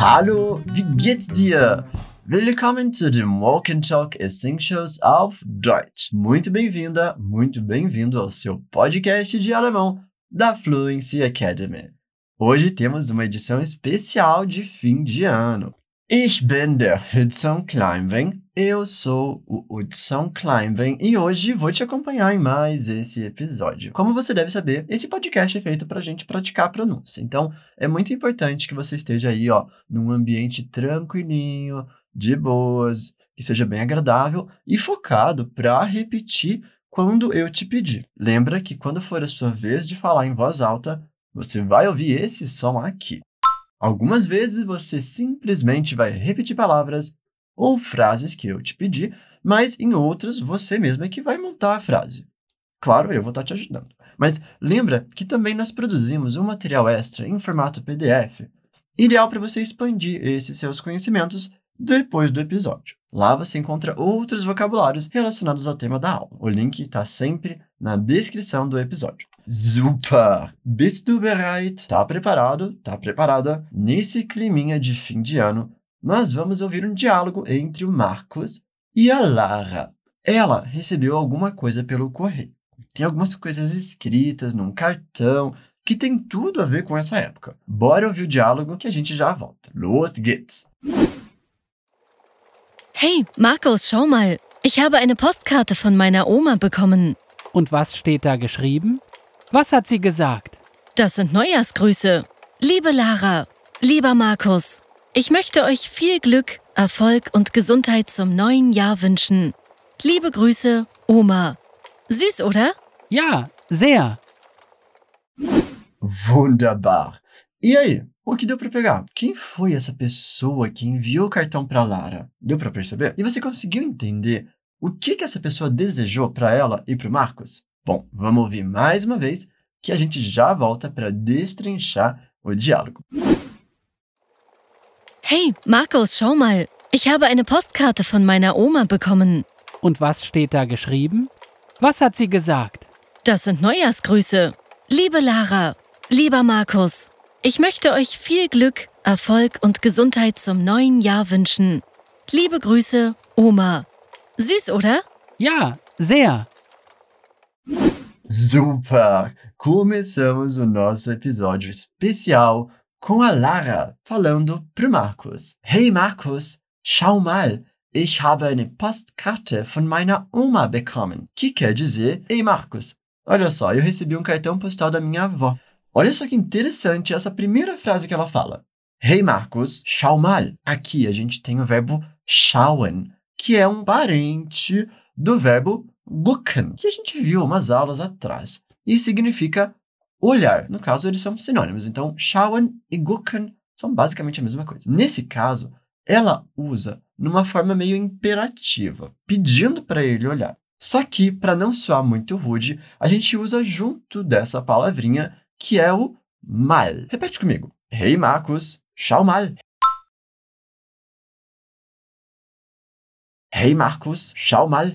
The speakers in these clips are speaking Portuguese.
Hallo, wie geht's dir? Willkommen zu dem Walk and Talk Essentials auf Deutsch. Muito bem-vinda, muito bem-vindo ao seu podcast de alemão da Fluency Academy. Hoje temos uma edição especial de fim de ano. Ich bin der Hudson Kleinben, eu sou o Hudson Kleinben e hoje vou te acompanhar em mais esse episódio. Como você deve saber, esse podcast é feito para a gente praticar a pronúncia, então é muito importante que você esteja aí, ó, num ambiente tranquilinho, de boas, que seja bem agradável e focado para repetir quando eu te pedir. Lembra que quando for a sua vez de falar em voz alta, você vai ouvir esse som aqui. Algumas vezes você simplesmente vai repetir palavras ou frases que eu te pedi, mas em outras você mesmo é que vai montar a frase. Claro, eu vou estar te ajudando. Mas lembra que também nós produzimos um material extra em formato PDF, ideal para você expandir esses seus conhecimentos depois do episódio. Lá você encontra outros vocabulários relacionados ao tema da aula. O link está sempre na descrição do episódio. Super! Bist du bereit? Tá preparado? Tá preparada? Nesse climinha de fim de ano, nós vamos ouvir um diálogo entre o Marcos e a Lara. Ela recebeu alguma coisa pelo correio. Tem algumas coisas escritas num cartão que tem tudo a ver com essa época. Bora ouvir o diálogo que a gente já volta. Los geht's! Hey, Markus, schau mal. Ich habe eine Postkarte von meiner Oma bekommen. Und was steht da geschrieben? Was hat sie gesagt? Das sind Neujahrsgrüße. Liebe Lara, lieber Markus, ich möchte euch viel Glück, Erfolg und Gesundheit zum neuen Jahr wünschen. Liebe Grüße, Oma. Süß, oder? Ja, sehr. Wunderbar! E aí, o que deu para pegar? Quem foi essa pessoa que enviou o cartão para Lara? Deu para perceber? E você conseguiu entender o que, que essa pessoa desejou para ela e para Marcos? Bom, vamos ouvir mais uma vez que a gente já volta para destrinchar o diálogo. Hey, Markus, schau mal. Ich habe eine Postkarte von meiner Oma bekommen. Und was steht da geschrieben? Was hat sie gesagt? Das sind Neujahrsgrüße. Liebe Lara, lieber Markus, ich möchte euch viel Glück, Erfolg und Gesundheit zum neuen Jahr wünschen. Liebe Grüße, Oma. Süß, oder? Ja, sehr. Super! Começamos o nosso episódio especial com a Lara falando pro Marcos. Hey Marcos, schau mal, ich habe eine Postkarte von meiner Oma bekommen. Que quer dizer, ei Marcos, olha só, eu recebi um cartão postal da minha avó. Olha só que interessante essa primeira frase que ela fala. Hey Marcos, schau mal. Aqui a gente tem o verbo schauen, que é um parente do verbo gucken, que a gente viu umas aulas atrás, e significa olhar. No caso, eles são sinônimos. Então, schauen e gucken são basicamente a mesma coisa. Nesse caso, ela usa numa forma meio imperativa, pedindo para ele olhar. Só que, para não soar muito rude, a gente usa junto dessa palavrinha que é o mal. Repete comigo. Hey Marcos, schau mal. Hey Marcos, schau mal.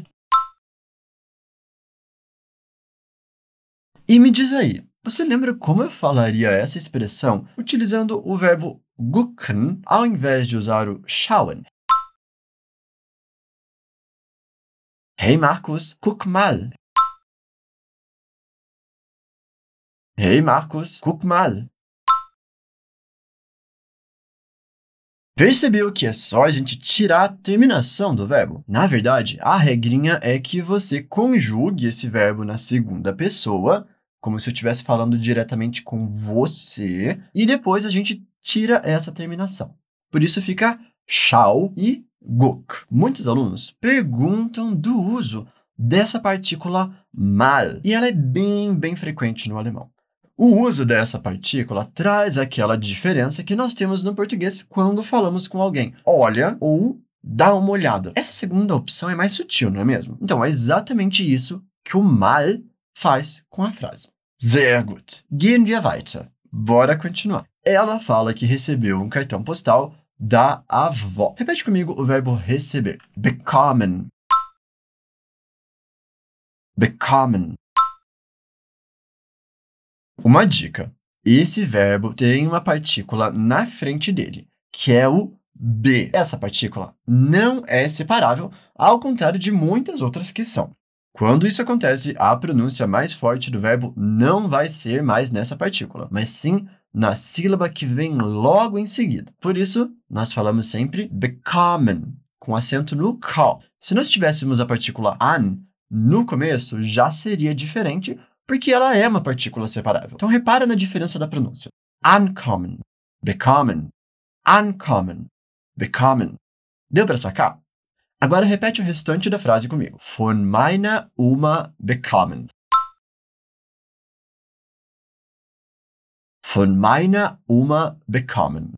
E me diz aí, você lembra como eu falaria essa expressão utilizando o verbo gucken ao invés de usar o schauen? Hey Marcos, guck mal. Hey Marcos, guck mal. Percebeu que é só a gente tirar a terminação do verbo? Na verdade, a regrinha é que você conjugue esse verbo na segunda pessoa, como se eu estivesse falando diretamente com você, e depois a gente tira essa terminação. Por isso fica schau e guck. Muitos alunos perguntam do uso dessa partícula mal, e ela é bem, bem frequente no alemão. O uso dessa partícula traz aquela diferença que nós temos no português quando falamos com alguém. Olha ou dá uma olhada. Essa segunda opção é mais sutil, não é mesmo? Então é exatamente isso que o mal faz com a frase. Sehr gut. Gehen wir weiter. Bora continuar. Ela fala que recebeu um cartão postal da avó. Repete comigo o verbo receber. Bekommen. Bekommen. Uma dica: esse verbo tem uma partícula na frente dele, que é o B. Essa partícula não é separável, ao contrário de muitas outras que são. Quando isso acontece, a pronúncia mais forte do verbo não vai ser mais nessa partícula, mas sim na sílaba que vem logo em seguida. Por isso, nós falamos sempre bekommen, com acento no k. Se nós tivéssemos a partícula an no começo, já seria diferente, porque ela é uma partícula separável. Então, repara na diferença da pronúncia. Ankommen, bekommen, ankommen, bekommen. Deu para sacar? Agora repete o restante da frase comigo. Von meiner Oma bekommen. Von meiner Oma bekommen.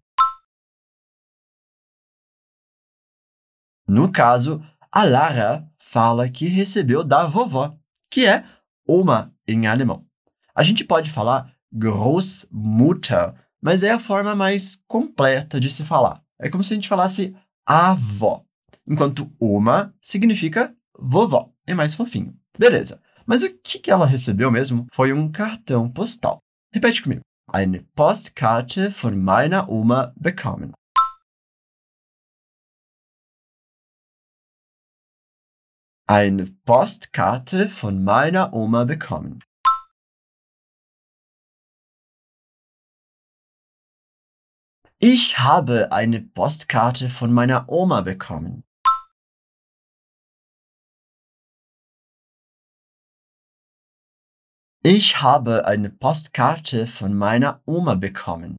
No caso, a Lara fala que recebeu da vovó, que é Oma em alemão. A gente pode falar Großmutter, mas é a forma mais completa de se falar. É como se a gente falasse avó enquanto uma significa vovó. É mais fofinho. Beleza. Mas o que ela recebeu mesmo foi um cartão postal. Repete comigo. Eine Postkarte von meiner Oma bekommen. Eine Postkarte von meiner Oma bekommen. Ich habe eine Postkarte von meiner Oma bekommen. Ich habe eine Postkarte von meiner Oma bekommen.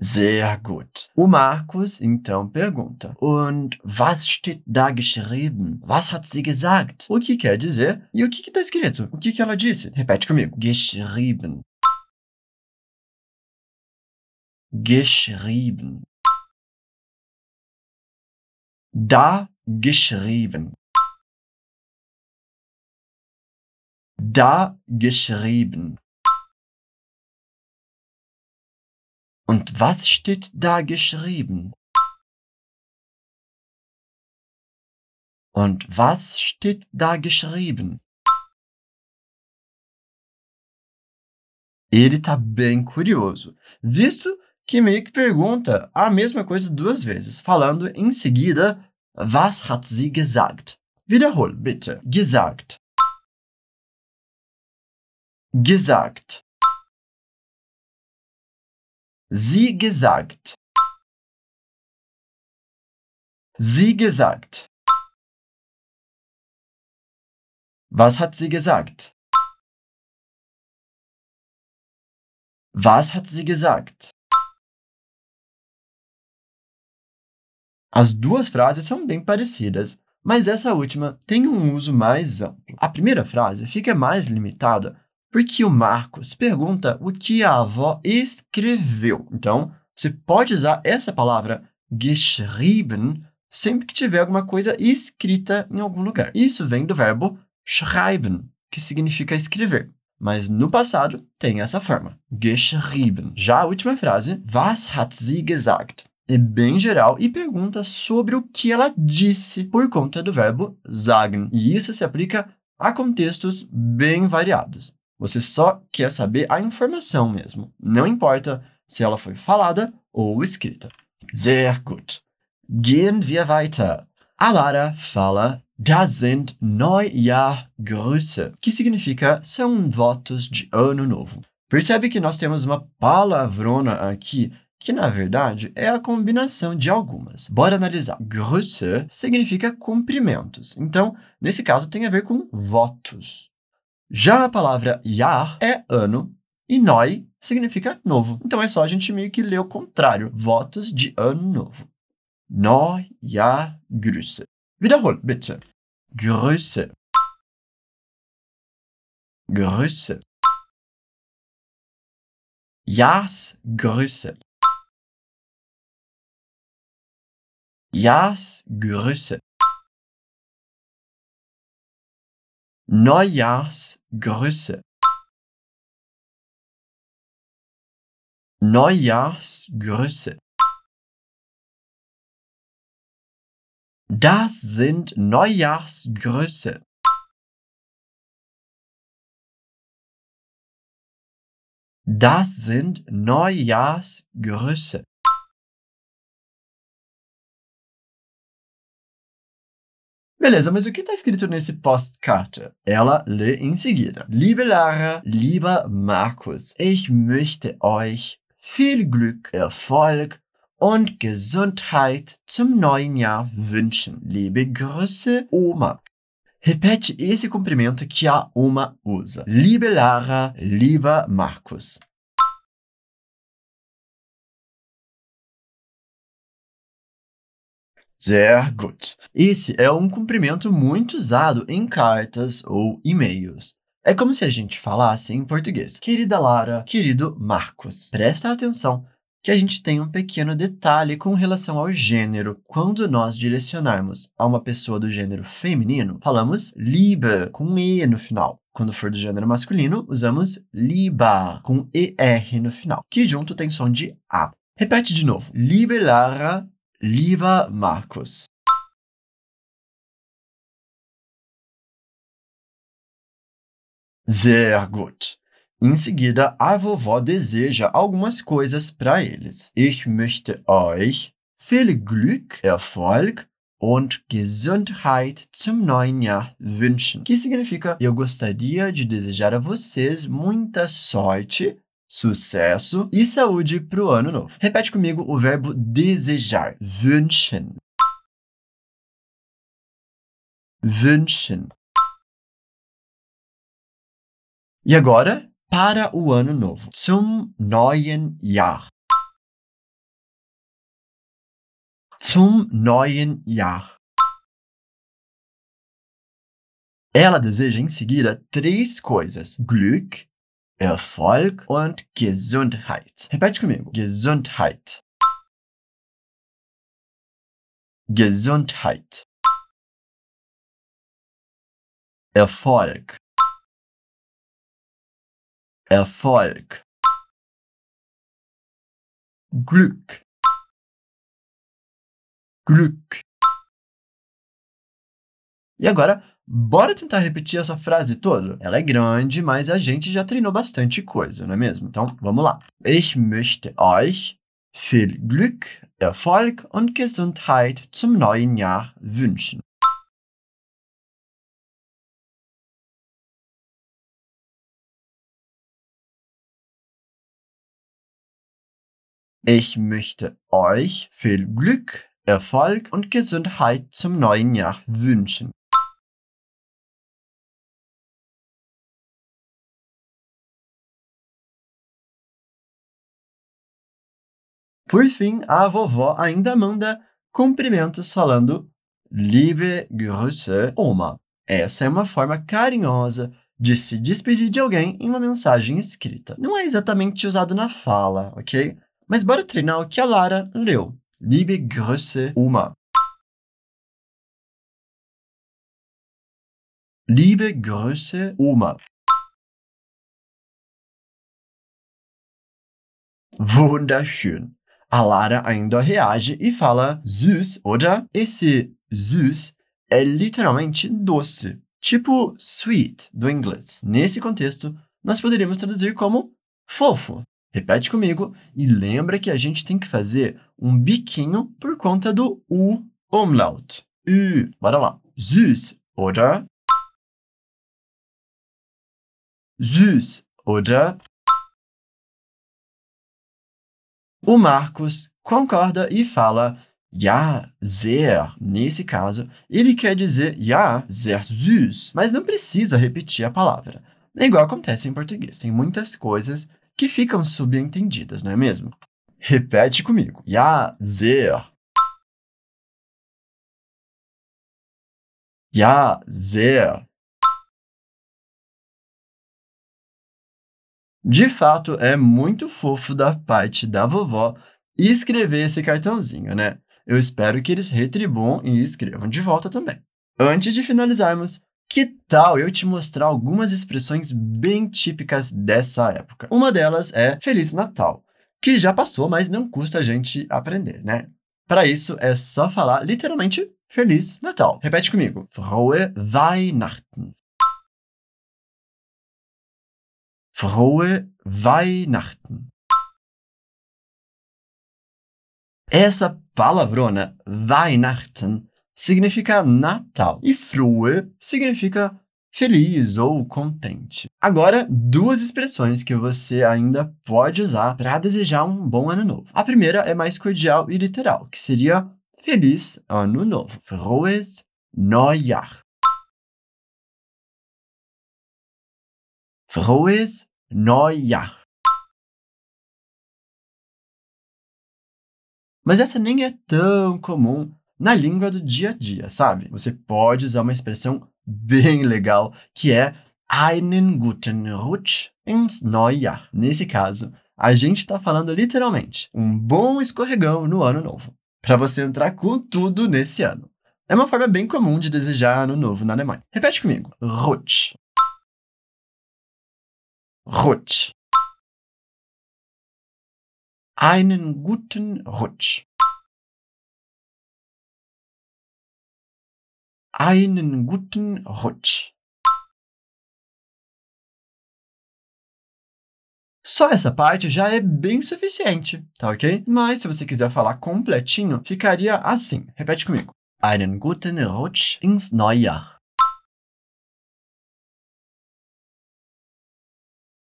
Sehr gut. O Marcos então pergunta: Und was steht da geschrieben? Was hat sie gesagt? O que quer dizer e o que está escrito? O que, que ela disse? Repete comigo: Geschrieben. Geschrieben. Da geschrieben. Da geschrieben. Und was steht da geschrieben? Und was steht da geschrieben? Ele está bem curioso, visto que meio que pergunta a mesma coisa duas vezes, falando em seguida Was hat sie gesagt? Wiederhol bitte. Gesagt. Gesagt. Sie gesagt. Sie gesagt. Was hat sie gesagt? Was hat sie gesagt? As duas frases são bem parecidas, mas essa última tem um uso mais amplo. A primeira frase fica mais limitada porque o Marcos pergunta o que a avó escreveu. Então, você pode usar essa palavra geschrieben sempre que tiver alguma coisa escrita em algum lugar. Isso vem do verbo schreiben, que significa escrever. Mas no passado tem essa forma, geschrieben. Já a última frase, was hat sie gesagt? É bem geral e pergunta sobre o que ela disse por conta do verbo sagen. E isso se aplica a contextos bem variados. Você só quer saber a informação mesmo. Não importa se ela foi falada ou escrita. Sehr gut. Gehen wir weiter. A Lara fala Das sind Neujahrgrüße, que significa são votos de ano novo. Percebe que nós temos uma palavrona aqui que na verdade é a combinação de algumas. Bora analisar. Grüße significa cumprimentos. Então, nesse caso, tem a ver com votos. Já a palavra Jahr é ano e Neu significa novo. Então é só a gente meio que ler o contrário. Votos de ano novo. Neujahrgrüße. Wiederhol, bitte. Grüße. Grüße. Jahresgrüße. Jahresgrüße. Neujahrsgrüße. Neujahrsgrüße. Das sind Neujahrsgrüße. Das sind Neujahrsgrüße. Beleza, mas o que está escrito nesse Postkarte? Ela lê em seguida. Liebe Lara, lieber Markus, ich möchte euch viel Glück, Erfolg und Gesundheit zum neuen Jahr wünschen. Liebe Grüße, Oma. Repete esse cumprimento que a Oma usa. Liebe Lara, lieber Markus. Sehr gut. Esse é um cumprimento muito usado em cartas ou e-mails. É como se a gente falasse em português. Querida Lara, querido Marcos, presta atenção que a gente tem um pequeno detalhe com relação ao gênero. Quando nós direcionarmos a uma pessoa do gênero feminino, falamos liebe, com E no final. Quando for do gênero masculino, usamos liba, com ER no final, que junto tem som de A. Repete de novo. Liebe Lara, lieber Markus. Sehr gut. Em seguida, a vovó deseja algumas coisas para eles. Ich möchte euch viel Glück, Erfolg und Gesundheit zum neuen Jahr wünschen. Que significa: eu gostaria de desejar a vocês muita sorte, sucesso e saúde para o ano novo. Repete comigo o verbo desejar. Wünschen. Wünschen. E agora, para o ano novo. Zum neuen Jahr. Zum neuen Jahr. Ela deseja em seguida três coisas: Glück, Erfolg und Gesundheit. Repete comigo: Gesundheit. Gesundheit. Erfolg. Erfolg. Glück. Glück. E agora, bora tentar repetir essa frase toda? Ela é grande, mas a gente já treinou bastante coisa, não é mesmo? Então, vamos lá. Ich möchte euch viel Glück, Erfolg und Gesundheit zum neuen Jahr wünschen. Ich möchte euch viel Glück, Erfolg und Gesundheit zum neuen Jahr wünschen. Por fim, a vovó ainda manda cumprimentos falando Liebe Grüße, Oma. Essa é uma forma carinhosa de se despedir de alguém em uma mensagem escrita. Não é exatamente usado na fala, ok? Mas bora treinar o que a Lara leu. Liebe Grüße, Oma. Liebe Grüße, Oma. Wunderschön. A Lara ainda reage e fala süß, oder? Esse süß é literalmente doce, tipo sweet do inglês. Nesse contexto, nós poderíamos traduzir como fofo. Repete comigo e lembra que a gente tem que fazer um biquinho por conta do U umlaut. U. Bora lá. Süß, oder? Süß, oder? O Marcos concorda e fala Ja, sehr. Nesse caso, ele quer dizer Ja, sehr süß, mas não precisa repetir a palavra. É igual acontece em português. Tem muitas coisas que ficam subentendidas, não é mesmo? Repete comigo. Ja, sehr. Ja, sehr. De fato, é muito fofo da parte da vovó escrever esse cartãozinho, né? Eu espero que eles retribuam e escrevam de volta também. Antes de finalizarmos, que tal eu te mostrar algumas expressões bem típicas dessa época? Uma delas é Feliz Natal, que já passou, mas não custa a gente aprender, né? Para isso, é só falar literalmente Feliz Natal. Repete comigo. Frohe Weihnachten. Frohe Weihnachten. Essa palavrona, Weihnachten, significa Natal e Frohe significa feliz ou contente. Agora, duas expressões que você ainda pode usar para desejar um bom ano novo. A primeira é mais cordial e literal, que seria Feliz Ano Novo. Frohes Neujahr. Frohes Neujahr. Mas essa nem é tão comum na língua do dia a dia, sabe? Você pode usar uma expressão bem legal que é einen guten Rutsch ins Neujahr. Nesse caso, a gente está falando literalmente um bom escorregão no ano novo, para você entrar com tudo nesse ano. É uma forma bem comum de desejar ano novo na Alemanha. Repete comigo. Rutsch. Rutsch. Einen guten Rutsch. Einen guten Rutsch. Só essa parte já é bem suficiente, tá ok? Mas se você quiser falar completinho, ficaria assim. Repete comigo. Einen guten Rutsch ins Neujahr.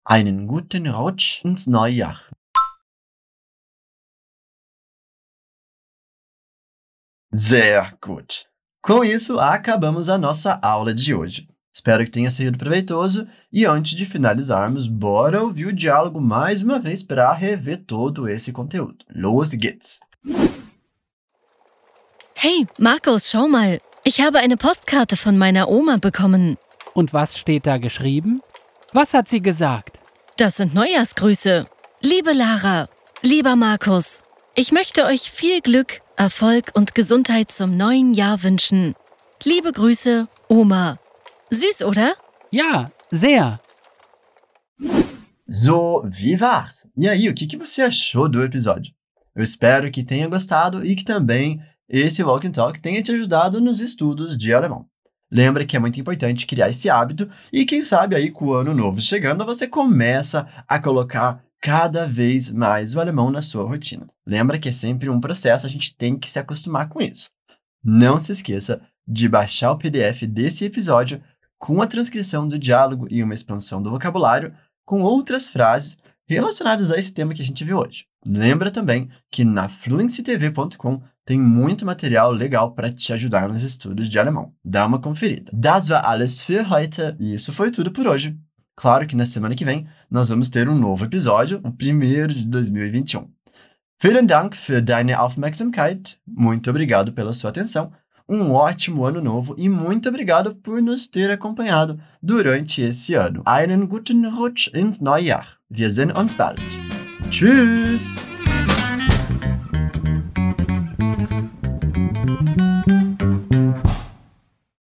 Einen guten Rutsch ins Neujahr. Sehr gut. Com isso, acabamos a nossa aula de hoje. Espero que tenha sido proveitoso e antes de finalizarmos, bora ouvir o diálogo mais uma vez para rever todo esse conteúdo. Los geht's! Hey, Markus, schau mal. Ich habe eine Postkarte von meiner Oma bekommen. Und was steht da geschrieben? Was hat sie gesagt? Das sind Neujahrsgrüße. Liebe Lara, lieber Markus, ich möchte euch viel Glück, Erfolg und Gesundheit zum neuen Jahr wünschen. Liebe Grüße, Oma. Süß, oder? Ja, sehr. So, wie war's? E aí, o que, que você achou do episódio? Eu espero que tenha gostado e que também esse Walk and Talk tenha te ajudado nos estudos de alemão. Lembra que é muito importante criar esse hábito e quem sabe aí com o ano novo chegando você começa a colocar cada vez mais o alemão na sua rotina. Lembra que é sempre um processo, a gente tem que se acostumar com isso. Não se esqueça de baixar o PDF desse episódio com a transcrição do diálogo e uma expansão do vocabulário com outras frases relacionadas a esse tema que a gente viu hoje. Lembra também que na fluencytv.com tem muito material legal para te ajudar nos estudos de alemão. Dá uma conferida. Das war alles für heute. E isso foi tudo por hoje. Claro que na semana que vem nós vamos ter um novo episódio, o primeiro de 2021. Vielen Dank für deine Aufmerksamkeit. Muito obrigado pela sua atenção. Um ótimo ano novo e muito obrigado por nos ter acompanhado durante esse ano. Einen guten Rutsch ins Neujahr. Wir sehen uns bald. Tschüss!